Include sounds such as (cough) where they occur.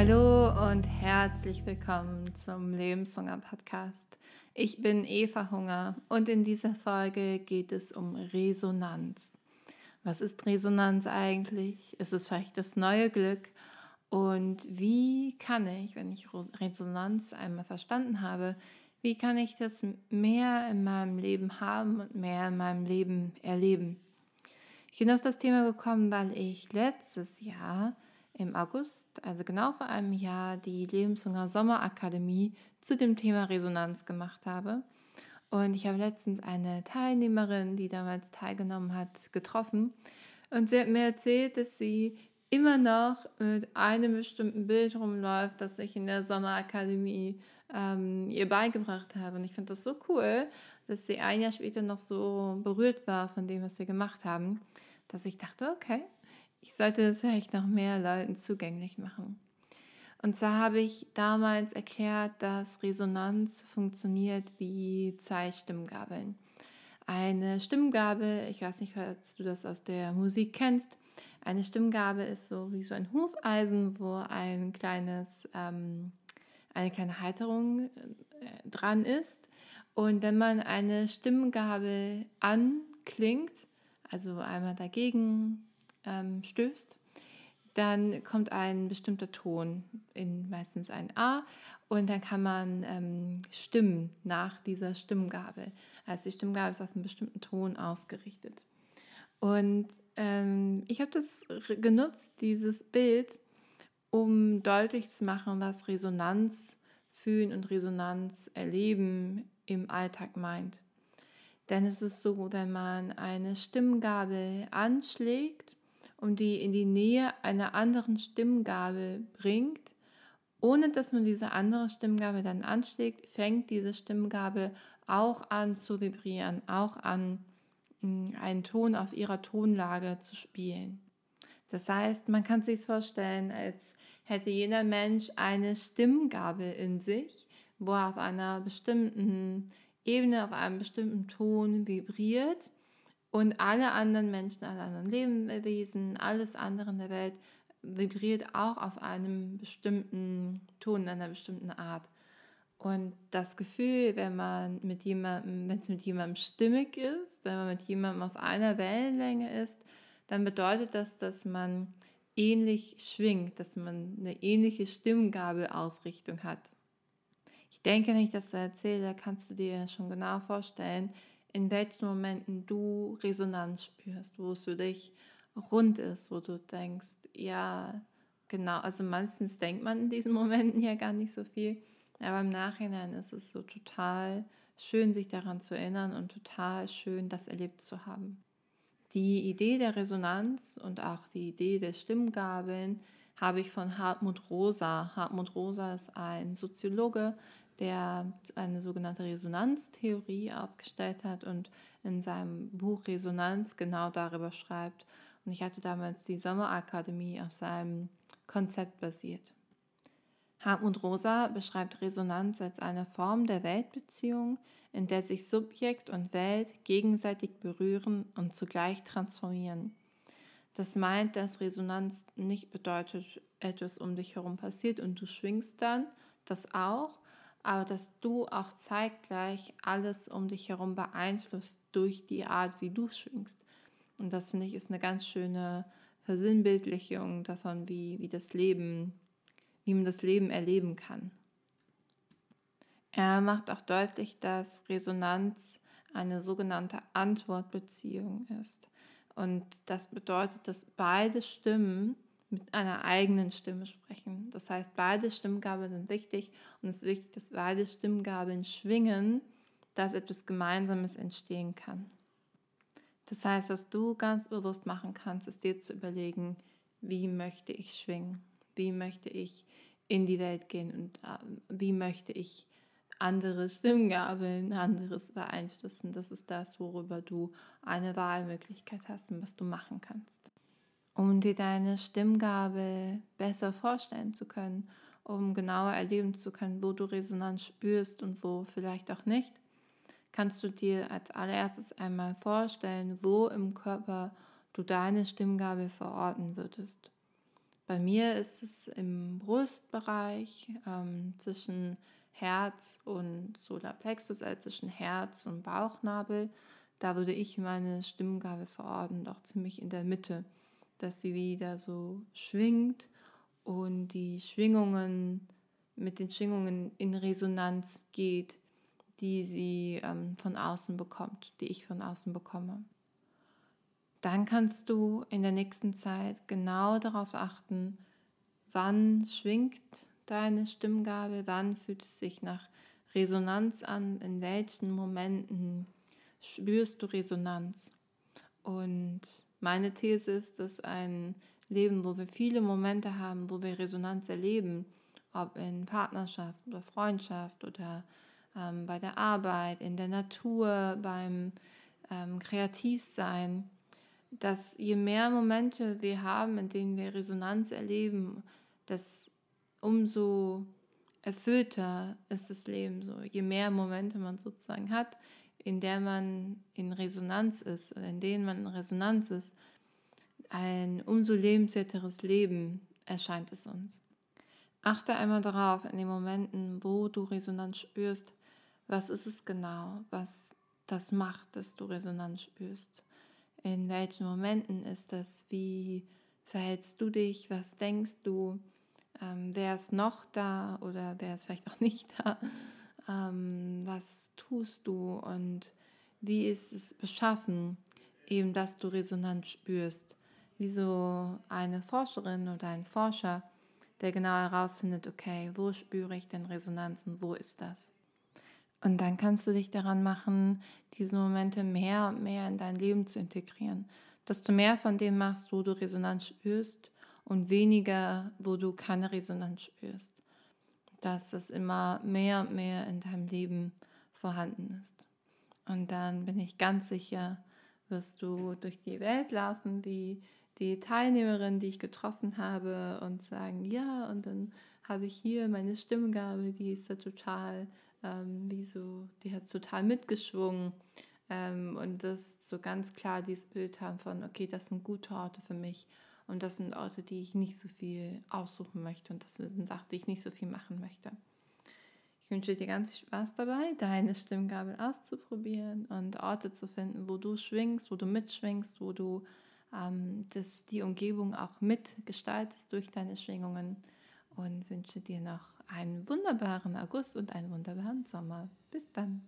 Hallo und herzlich willkommen zum Lebenshunger Podcast. Ich bin Eva Hunger und in dieser Folge geht es um Resonanz. Was ist Resonanz eigentlich? Ist es vielleicht das neue Glück? Und wie kann ich, wenn ich Resonanz einmal verstanden habe, wie kann ich das mehr in meinem Leben haben und mehr in meinem Leben erleben? Ich bin auf das Thema gekommen, weil ich letztes Jahr im August, also genau vor einem Jahr, die Lebenshunger Sommerakademie zu dem Thema Resonanz gemacht habe. Und ich habe letztens eine Teilnehmerin, die damals teilgenommen hat, getroffen. Und sie hat mir erzählt, dass sie immer noch mit einem bestimmten Bild rumläuft, das ich in der Sommerakademie ähm, ihr beigebracht habe. Und ich finde das so cool, dass sie ein Jahr später noch so berührt war von dem, was wir gemacht haben, dass ich dachte, okay, ich sollte das vielleicht noch mehr Leuten zugänglich machen. Und zwar habe ich damals erklärt, dass Resonanz funktioniert wie zwei Stimmgabeln. Eine Stimmgabel, ich weiß nicht, falls du das aus der Musik kennst, eine Stimmgabel ist so wie so ein Hufeisen, wo ein kleines, ähm, eine kleine Halterung äh, dran ist. Und wenn man eine Stimmgabel anklingt, also einmal dagegen ähm, stößt, dann kommt ein bestimmter Ton, in meistens ein A, und dann kann man ähm, stimmen nach dieser Stimmgabel. Also die Stimmgabel ist auf einen bestimmten Ton ausgerichtet. Und ähm, ich habe das genutzt, dieses Bild, um deutlich zu machen, was Resonanz fühlen und Resonanz erleben im Alltag meint. Denn es ist so, wenn man eine Stimmgabel anschlägt und die in die Nähe einer anderen Stimmgabel bringt, ohne dass man diese andere Stimmgabel dann anschlägt, fängt diese Stimmgabel auch an zu vibrieren, auch an einen Ton auf ihrer Tonlage zu spielen. Das heißt, man kann sich vorstellen, als hätte jeder Mensch eine Stimmgabel in sich, wo er auf einer bestimmten Ebene, auf einem bestimmten Ton vibriert und alle anderen Menschen, alle anderen Lebewesen, alles andere in der Welt vibriert auch auf einem bestimmten Ton, in einer bestimmten Art. Und das Gefühl, wenn man mit jemandem, wenn es mit jemandem stimmig ist, wenn man mit jemandem auf einer Wellenlänge ist, dann bedeutet das, dass man ähnlich schwingt, dass man eine ähnliche Stimmgabelausrichtung hat. Ich denke nicht, dass du erzähle, kannst du dir schon genau vorstellen, in welchen Momenten du Resonanz spürst, wo es für dich rund ist, wo du denkst, ja, genau, also meistens denkt man in diesen (laughs) Momenten ja gar nicht so viel, aber im Nachhinein ist es so total schön, sich daran zu erinnern und total schön, das erlebt zu haben. Die Idee der Resonanz und auch die Idee der Stimmgabeln habe ich von Hartmut Rosa. Hartmut Rosa ist ein Soziologe, der eine sogenannte Resonanztheorie aufgestellt hat und in seinem Buch Resonanz genau darüber schreibt. Und ich hatte damals die Sommerakademie auf seinem Konzept basiert. Hartmut Rosa beschreibt Resonanz als eine Form der Weltbeziehung, in der sich Subjekt und Welt gegenseitig berühren und zugleich transformieren. Das meint, dass Resonanz nicht bedeutet, etwas um dich herum passiert und du schwingst dann, das auch, aber dass du auch zeitgleich alles um dich herum beeinflusst durch die Art, wie du schwingst. Und das finde ich ist eine ganz schöne Versinnbildlichung davon, wie, wie das Leben wie man das Leben erleben kann. Er macht auch deutlich, dass Resonanz eine sogenannte Antwortbeziehung ist. Und das bedeutet, dass beide Stimmen mit einer eigenen Stimme sprechen. Das heißt, beide Stimmgabeln sind wichtig und es ist wichtig, dass beide Stimmgabeln schwingen, dass etwas Gemeinsames entstehen kann. Das heißt, was du ganz bewusst machen kannst, ist dir zu überlegen, wie möchte ich schwingen? wie möchte ich in die Welt gehen und äh, wie möchte ich andere Stimmgabeln, anderes beeinflussen. Das ist das, worüber du eine Wahlmöglichkeit hast und was du machen kannst. Um dir deine Stimmgabel besser vorstellen zu können, um genauer erleben zu können, wo du Resonanz spürst und wo vielleicht auch nicht, kannst du dir als allererstes einmal vorstellen, wo im Körper du deine Stimmgabel verorten würdest. Bei mir ist es im Brustbereich ähm, zwischen Herz und Solarplexus, also zwischen Herz und Bauchnabel. Da würde ich meine Stimmgabe verorten, doch ziemlich in der Mitte, dass sie wieder so schwingt und die Schwingungen mit den Schwingungen in Resonanz geht, die sie ähm, von außen bekommt, die ich von außen bekomme. Dann kannst du in der nächsten Zeit genau darauf achten, wann schwingt deine Stimmgabe, wann fühlt es sich nach Resonanz an, in welchen Momenten spürst du Resonanz. Und meine These ist, dass ein Leben, wo wir viele Momente haben, wo wir Resonanz erleben, ob in Partnerschaft oder Freundschaft oder ähm, bei der Arbeit, in der Natur, beim ähm, Kreativsein, dass je mehr Momente wir haben, in denen wir Resonanz erleben, dass umso erfüllter ist das Leben so. Je mehr Momente man sozusagen hat, in der man in Resonanz ist oder in denen man in Resonanz ist, ein umso lebenswerteres Leben erscheint es uns. Achte einmal darauf, in den Momenten, wo du Resonanz spürst, was ist es genau, was das macht, dass du Resonanz spürst. In welchen Momenten ist das? Wie verhältst du dich? Was denkst du? Ähm, wer ist noch da oder wer ist vielleicht auch nicht da? Ähm, was tust du und wie ist es beschaffen, eben dass du Resonanz spürst? Wie so eine Forscherin oder ein Forscher, der genau herausfindet, okay, wo spüre ich denn Resonanz und wo ist das? Und dann kannst du dich daran machen, diese Momente mehr und mehr in dein Leben zu integrieren. Dass du mehr von dem machst, wo du Resonanz spürst und weniger, wo du keine Resonanz spürst. Dass das immer mehr und mehr in deinem Leben vorhanden ist. Und dann bin ich ganz sicher, wirst du durch die Welt laufen, wie die Teilnehmerin, die ich getroffen habe, und sagen, ja, und dann habe ich hier meine Stimmgabe, die ist ja total ähm, wie so, die hat total mitgeschwungen ähm, und das so ganz klar dieses Bild haben von, okay, das sind gute Orte für mich und das sind Orte, die ich nicht so viel aussuchen möchte und das sind Sachen, die ich nicht so viel machen möchte. Ich wünsche dir ganz viel Spaß dabei, deine Stimmgabel auszuprobieren und Orte zu finden, wo du schwingst, wo du mitschwingst, wo du ähm, das, die Umgebung auch mitgestaltest durch deine Schwingungen und wünsche dir noch einen wunderbaren August und einen wunderbaren Sommer. Bis dann.